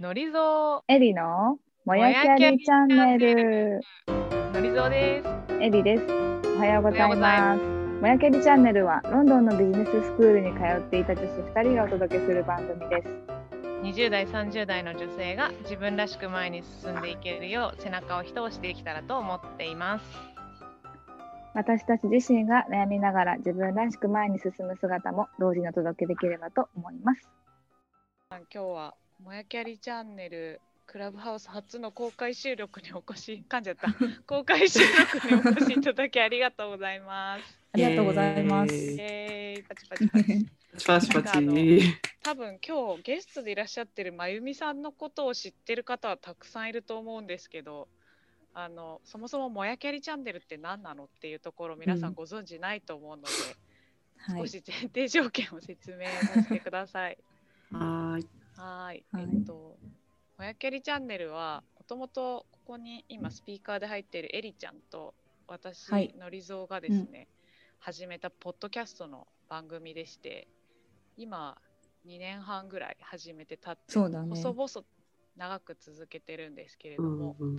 のりぞエリのもやきゃりチャンネル。う、のりぞうです。エリです。おはようございおはようございます。もやきゃりチャンネルはロンドンのビジネススクールに通っていた女子2人がお届けする番組です。20代、30代の女性が自分らしく前に進んでいけるよう背中を一押しできたらと思っています。私たち自身が悩みながら自分らしく前に進む姿も同時にお届けできればと思います。今日はもやきゃりチャンネルクラブハウス初の公開収録にお越し、噛んじゃった。公開収録にお越しいただきありがとうございます。ありがとうございます。パチパチパチ。パチパチパチ。多分今日ゲストでいらっしゃってるまゆみさんのことを知ってる方はたくさんいると思うんですけどあのそもそももやきゃりチャンネルって何なのっていうところ皆さんご存知ないと思うので、はい少。し前提条件を説明させてください。はーい。はーい。はい。えっともやきゃりチャンネルはもともとここに今スピーカーで入っているエリちゃんと私、はい。のりぞうがですね、始めたポッドキャストの番組でして今2年半ぐらい始めてたってそうだね。細々長く続けてるんですけれどうんも、うん。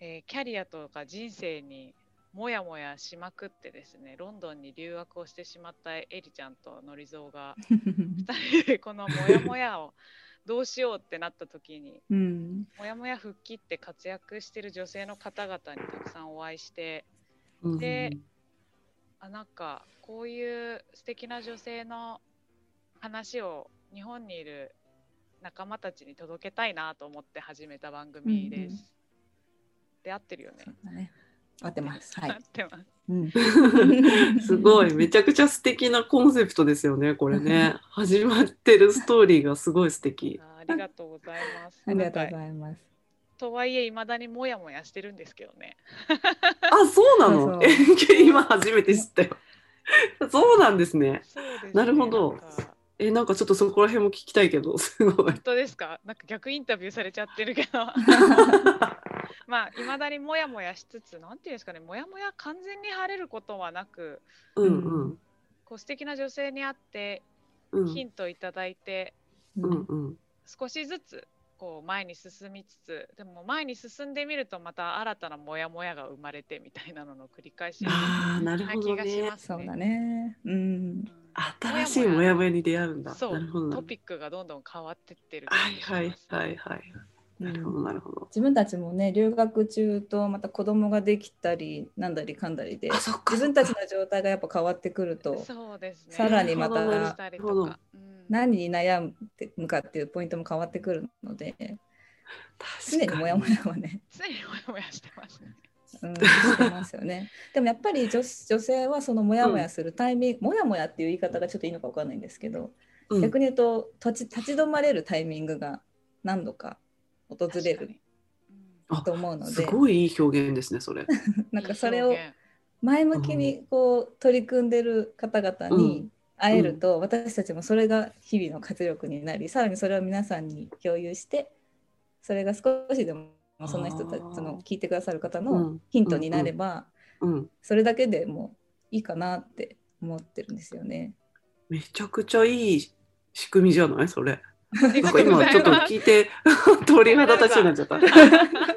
えーキャリアとか人生にもやもやしまくってですねロンドンに留学をしてしまったエリちゃんとのりぞうが 2人でこのもやもやをどうしようってなった時にうん。もやもや復帰って活躍してる女性の方々にたくさんお会いしてうんであなんかこういう素敵な女性の話を日本にいる仲間たちに届けたいなと思って始めた番組です。うんうんで合ってるよね。だね。合ってます。は合っい。てます。うん。すごい、めちゃくちゃ素敵なコンセプトですよね、これね。始まってるストーリーがすごい素敵。ありがとうございます。ありがとうございます。とはいえ、いまだにもやもやしてるんですけどね。あ、そうなの？今初めて知ったよ。そうなんですね。ねなるほどなんかえ、なんかちょっとそこら辺も聞きたいけど、すごい本。当ですか？なんか逆インタビューされちゃってるけど。まあ、いまだにもやもやしつつ、なんていうんですかね、もやもや完全に晴れることはなく、うんうん。こう素敵な女性に会って、うんヒントいただいて、うんうん。少しずつこう前に進みつつ、でも前に進んでみると、また新たなもやもやが生まれてみたいなのの繰り返しああ、なるなほどね気がしま。すそうだね。ね。うん。うん新しいモヤモヤに出会うんだ。そう。トピックがどんどん変わってってるはいはいはいはい。なるほどなるほど。自分たちもね留学中とまた子供ができたりなんだりかんだりで。自分たちの状態がやっぱ変わってくるとそうですね。さらにまた何に悩むかっていうポイントも変わってくるので常にモヤモヤはね、常にもやもやしてますね。うん、してますよね。でもやっぱり女女性はそのモヤモヤするタイミング、モヤモヤっていう言い方がちょっといいのかわかんないんですけど、うん逆に言うと立ち立ち止まれるタイミングが何度か訪れると思うのすでごいいい表現ですね、それ。なんかそれを前向きにこう取り組んでる方々に会えると、私たちもそれが日々の活力になりさらにそれを皆さんに共有してそれが少しでもその人たちの聞いてくださる方うのん。ヒントになれば、うん。それだけでもいいかなって思ってるんですよね。めちゃくちゃいい仕組みじゃない？それ。なんか今ちょっと聞いて 鳥肌立ちになっちゃった。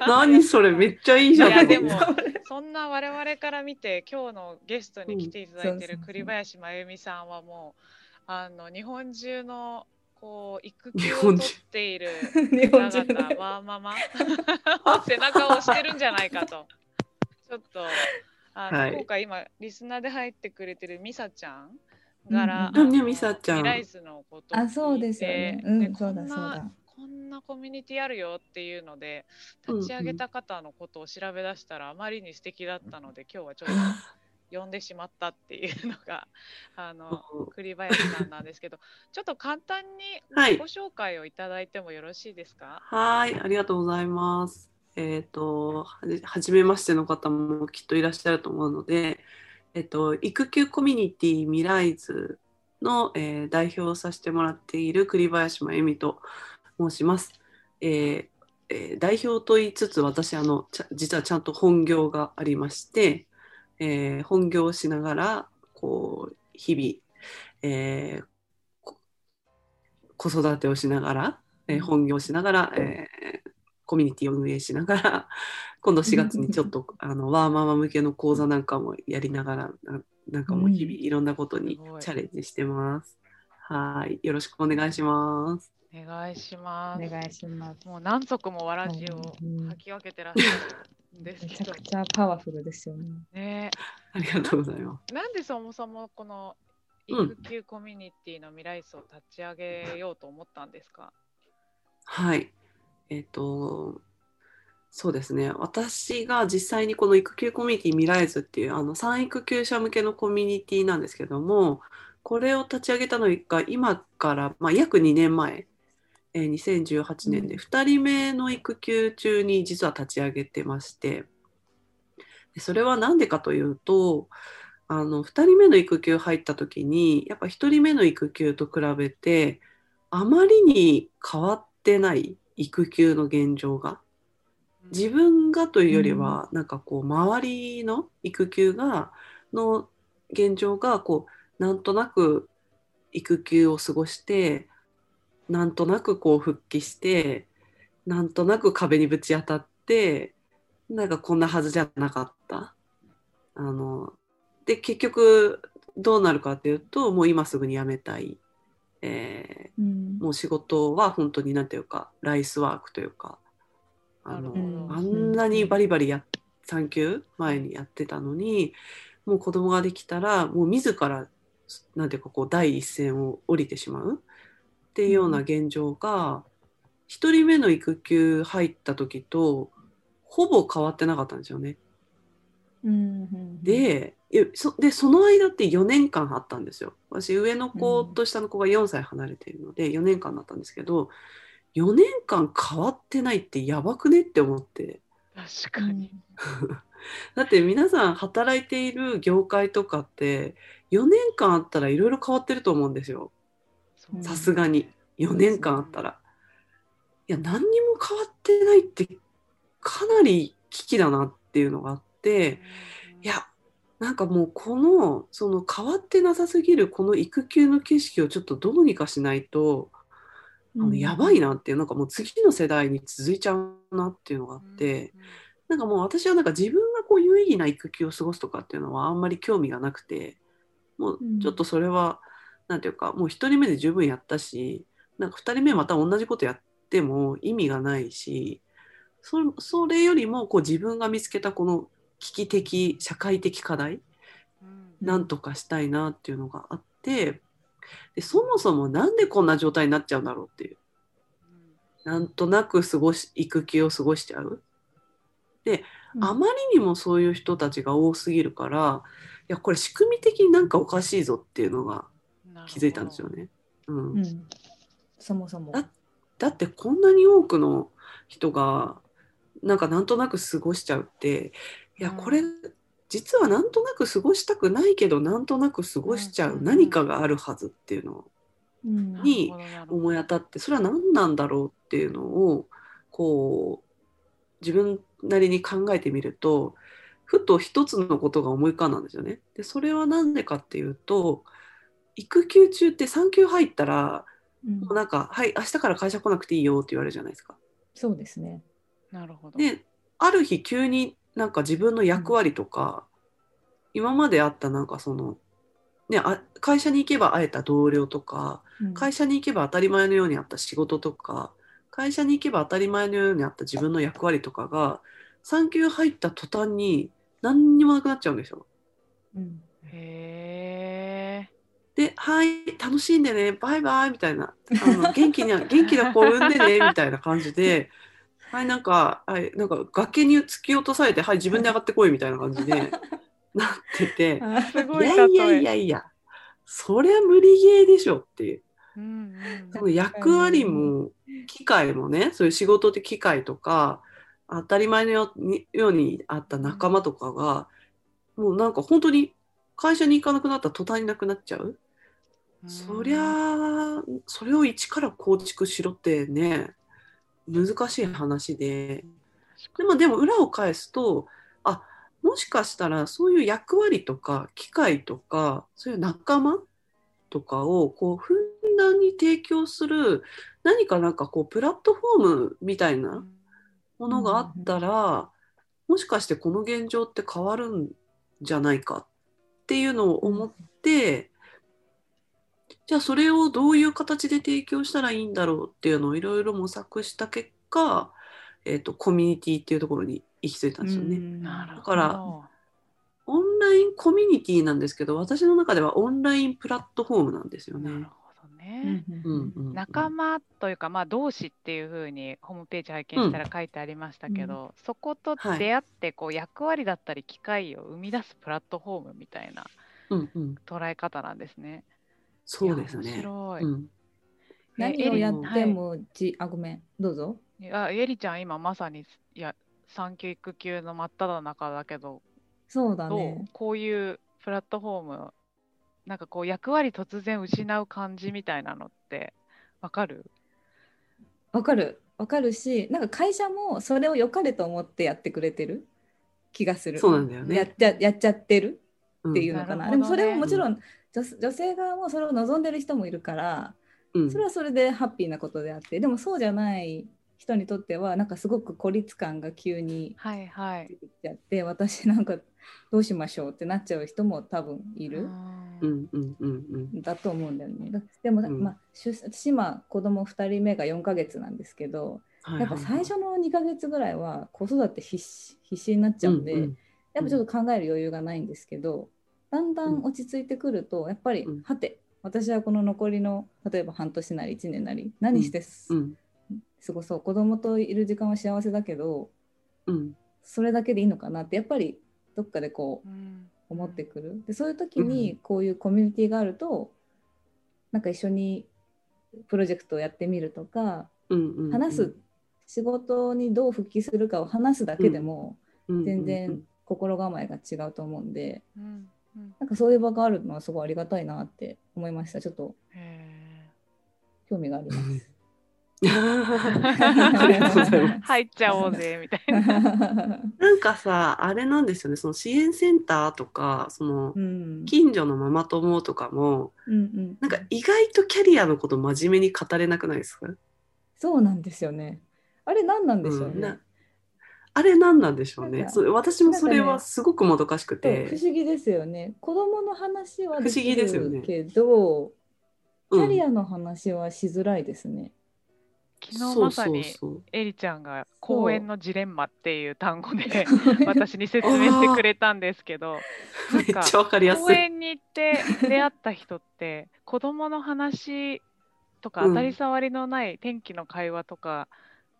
何それめっちゃいいじゃんいやでも。そんな我々から見て今日のゲストに来ていただいてる栗林真由美さんはもうあの日本中のこう育日休を本中取っている 日方々ワーママ背中を押してるんじゃないかとちょっとあの、はい今回今リスナーで入ってくれてるミサちゃんから、うんうん。あのねミサちゃん。ミライズのことをあそうですよね。うん、でそうだこんなそうだ。こんなコミュニティあるよっていうので立ち上げた方のことを調べ出したらあまりに素敵だったので 今日はちょっと呼んでしまったっていうのが あの栗林さんなんですけどちょっと簡単にはい。ご紹介をいただいてもよろしいですか、はい、ありがとうございます。えっ、と、はじはじめましての方もきっといらっしゃると思うので、えっ、と、育休コミュニティミライズの、えー代表をさせてもらっている栗林真由美と申します。えーえー代表と言いつつ、私、あの、実はちゃんと本業がありまして、えー本業をしながら、こう、日々、えーこ子育てをしながら、ええー本業しながら、えーコミュニティを運営しながら 今度4月にちょっとあのワーママ向けの講座なんかもやりながらななんかもう日々いろんなことにチャレンジしてます。はい、よろしくお願いします。お願いします。お願いします。もう何足もわらじをうん履き分けてらっしゃるんですけどめちゃくちゃパワフルですよね。ね。ありがとうございます。なんでそもそもこのうん育休コミュニティの未来層を立ち上げようと思ったんですか、はい。えっ、と、そうですね。私が実際にこの育休コミュニティ未来図っていうあの産育休者向けのコミュニティなんですけども、これを立ち上げたのが今から、まあ、約2年前、えー2018年でうん。2人目の育休中に実は立ち上げてまして、でそれは何でかというと、あの2人目の育休入った時にやっぱ1人目の育休と比べてあまりに変わってない育休の現状が。自分がというよりは、なんかこう周りの育休がの現状がこうなんとなく育休を過ごしてなんとなくこう復帰してなんとなく壁にぶち当たってなんかこんなはずじゃなかった。あので結局どうなるかっていうともう今すぐに辞めたい、えもう仕事は本当になんていうかライスワークというかあのなるほどあんなにバリバリや産休前にやってたのにもう子供ができたらもう自らなんていうかこう第一線を降りてしまうっていうような現状が一人目の育休入った時とほぼ変わってなかったんですよね。でそでその間って4年間あったんですよ。私上の子と下の子が4歳離れているので4年間だったんですけど4年間変わってないってやばくねって思って確かに。だって皆さん働いている業界とかって4年間あったらいろいろ変わってると思うんですようんさすがに4年間あったら。いや何にも変わってないってかなり危機だなっていうのがあって。いやなんかもうこのその変わってなさすぎるこの育休の景色をちょっとどうにかしないと、あのやばいなっていうなんかもう次の世代に続いちゃうなっていうのがあって、なんかもう私はなんか自分がこう有意義な育休を過ごすとかっていうのはあんまり興味がなくてもうちょっとそれは、なんていうかもう1人目で十分やったしなんか2人目また同じことやっても意味がないしそそれよりもこう自分が見つけたこの危機的社会的課題？うん。なんとかしたいなっていうのがあってでそもそもなんでこんな状態になっちゃうんだろうっていう。なんとなく過ごし育休を過ごしちゃううん。あまりにもそういう人たちが多すぎるからいやこれ仕組み的になんかおかしいぞっていうのが気づいたんですよ。ね。うん。うん、そもそも。だだってこんなに多くの人がなんかなんとなく過ごしちゃうっていやうんこれ実はなんとなく過ごしたくないけどなんとなく過ごしちゃう何かがあるはずっていうのをうんに思い当たってそれは何なんだろうっていうのをこう自分なりに考えてみるとふと一つのことが思い浮かんだんですよね。でそれは何でかっていうと育休中って産休入ったらうんもうなんか「はい明日から会社来なくていいよ」って言われるじゃないですか。そうですね。なるほど。である日急になんか自分の役割とか、今まであったなんかその、ね、あ会社に行けば会えた同僚とかうん会社に行けば当たり前のようにあった仕事とか会社に行けば当たり前のようにあった自分の役割とかが産休入った途端に何にもなくなっちゃうんですよ。うんへえ。で、はい、楽しんでね、バイバイみたいな、あの元気に、元気な子産んでね、みたいな感じで、はい、なんか、はい、なんか崖に突き落とされて、はい、自分で上がってこいみたいな感じで なってて、いいやいや。いやいや、そりゃ無理ゲーでしょっていう。うんうんその役割も、機会もね、そういう仕事って機会とか、当たり前のようにあった仲間とかが、もうなんか本当に会社に行かなくなったら途端になくなっちゃう。うんそりゃあそれを一から構築しろってね難しい話で。でもでも裏を返すとあもしかしたらそういう役割とか機会とかそういう仲間とかをこうふん面談に提供する何かなんかこうプラットフォームみたいなものがあったら、もしかしてこの現状って変わるんじゃないかっていうのを思って、じゃあそれをどういう形で提供したらいいんだろうっていうのをいろいろ模索した結果、えっとコミュニティっていうところに行き着いたんですよね。だからオンラインコミュニティなんですけど私の中ではオンラインプラットフォームなんですよね。仲間というか、まあ、同志っていうふうにホームページ拝見したら書いてありましたけど、そことはい出会ってこう役割だったり機会を生み出すプラットフォームみたいなうんうん、捉え方なんですね。そうですいや面ね。白い。うん、何をやってもじ、あごめん。どうぞ。いやエリちゃん今まさにいや産休育休の真っ只中だけどそうだね。こういうプラットフォームなんかこう役割突然失う感じみたいなのってわかる？わかる。わかるしなんか会社もそれを良かれと思ってやってくれてる？気がする。そうなんだよね。やっちゃやっちゃってる？うん。っていうのかな、なるほどね。でもそれももちろん女女性側もそれを望んでる人もいるからうんそれはそれでハッピーなことであってでもそうじゃない人にとってはなんかすごく孤立感が急にはいはい出。てきちゃって私なんかどうしましょうってなっちゃう人も多分いる。うんんうんうんうんだと思うんだよね。だでも、うんまあ、出私今子供2人目が4ヶ月なんですけどはいやっぱ最初の2ヶ月ぐらいは子育て必死必死になっちゃうんで、うんうんやっぱちょっと考える余裕がないんですけどだんだん落ち着いてくるとやっぱり、うん。はて私はこの残りの例えば半年なり1年なり何してす、うん。過ごそう。子供といる時間は幸せだけどうん。それだけでいいのかなってやっぱりどっかでこううん。思ってくる。でそういう時にこういうコミュニティがあると、なんか一緒にプロジェクトをやってみるとかうんうん話す、仕事にどう復帰するかを話すだけでもうん。全然心構えが違うと思うんで、うんうんなんかそういう場があるのはすごいありがたいなって思いましたちょっとへ興味があります。入っちゃおうぜみたいな。なんかさあれなんですよねその支援センターとかそのうん近所のママ友とかもうんうんなんか意外とキャリアのこと真面目に語れなくないですか、そうなんですよね。あれ何なんでしょうねうんな。あれ何なんでしょうね。それ私もそれはすごくもどかしくて、不思議ですよね。子供の話はで不思議きですよね。るけど、キうんャリアの話はしづらいですね。昨日まさにそうそうエリちゃんが公園のジレンマっていう単語で私に説明してくれたんですけど、そうめっちゃわか。公園に行って出会った人って子供の話とかうん。当たり障りのない天気の会話とか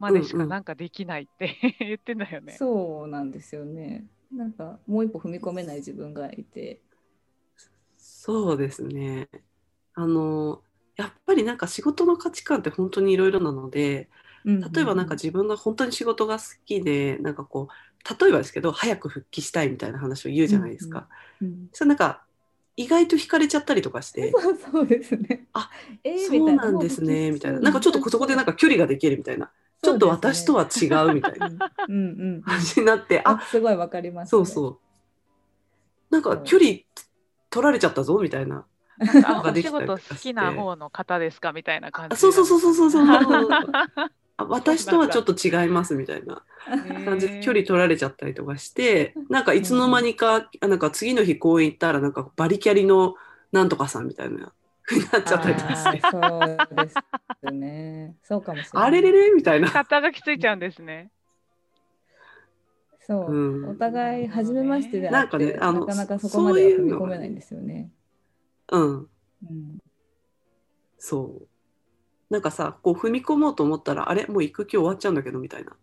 までしうんうんかなんかできないって 言ってんだよね。そうなんですよね。なんかもう一歩踏み込めない自分がいて。そうですね。あのやっぱりなんか仕事の価値観って本当にいろいろなので例えばなんか自分が本当に仕事が好きでなんかこう例えばですけど早く復帰したいみたいな話を言うじゃないですか。うんそれなんか意外と惹かれちゃったりとかしてそう そうですね。あ、えーそうなんですねみたいななんかちょっとそこでなんか距離ができるみたいなちょっと私とは違うみたいな。うんうんうん。感じになってああすごいわかります、そうそう。なんか距離取られちゃったぞみたいな。なんかあができお仕たりとかして事好きな方の方ですかみたいな感じあそうそうそうそうそうそうそう。う あ私とはちょっと違いますみたいな。感じで距離取られちゃったりとかしてなんかいつの間にか、あなんか次の日公園行ったらなんかバリキャリのなんとかさんみたいな。風になっちゃったりとかしてそうですね。そうかもしれない。あれれれみたいな、肩書きついちゃうんですね。そう、うんお互い初めましてであなんってかねあのなかなかそこまでは踏み込めないんですよね。うんうん、そうなんかさこう踏み込もうと思ったらあれもう育休終わっちゃうんだけどみたいなそう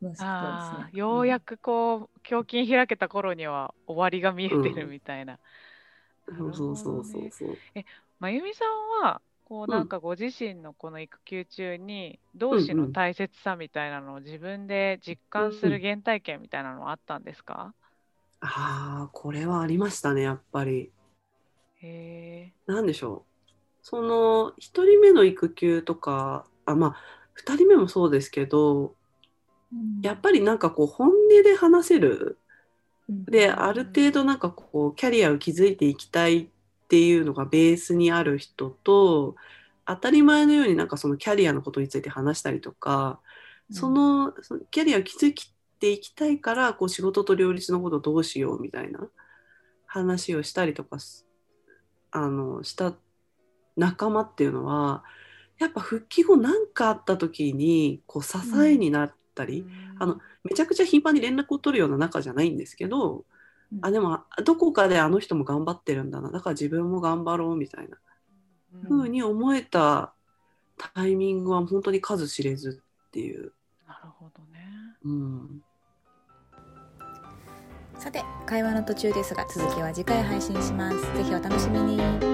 そうですあようやくこう、胸筋開けた頃には終わりが見えてるみたいな。そうそうそうそうそう。まゆみさんは、こううん。なんかご自身のこの育休中に、同志の大切さみたいなのを自分で実感する原体験みたいなのはあったんですか、ああこれはありましたねやっぱり。へえ。なんでしょう。その1人目の育休とかあまあ2人目もそうですけどうん。やっぱりなんかこう本音で話せるうんである程度なんかこうキャリアを築いていきたいっていうのがベースにある人と当たり前のようになんかそのキャリアのことについて話したりとか、そのそのキャリアを築いていきたいからこう仕事と両立のことどうしようみたいな話をしたりとかあのした仲間っていうのはやっぱ復帰後何かあった時にこう支えになったり、あのめちゃくちゃ頻繁に連絡を取るような仲じゃないんですけど、あでもどこかであの人も頑張ってるんだなだから自分も頑張ろうみたいなふうに思えたタイミングは本当に数知れずっていう。なるほどね。うん。さて会話の途中ですが続きは次回配信します。ぜひお楽しみに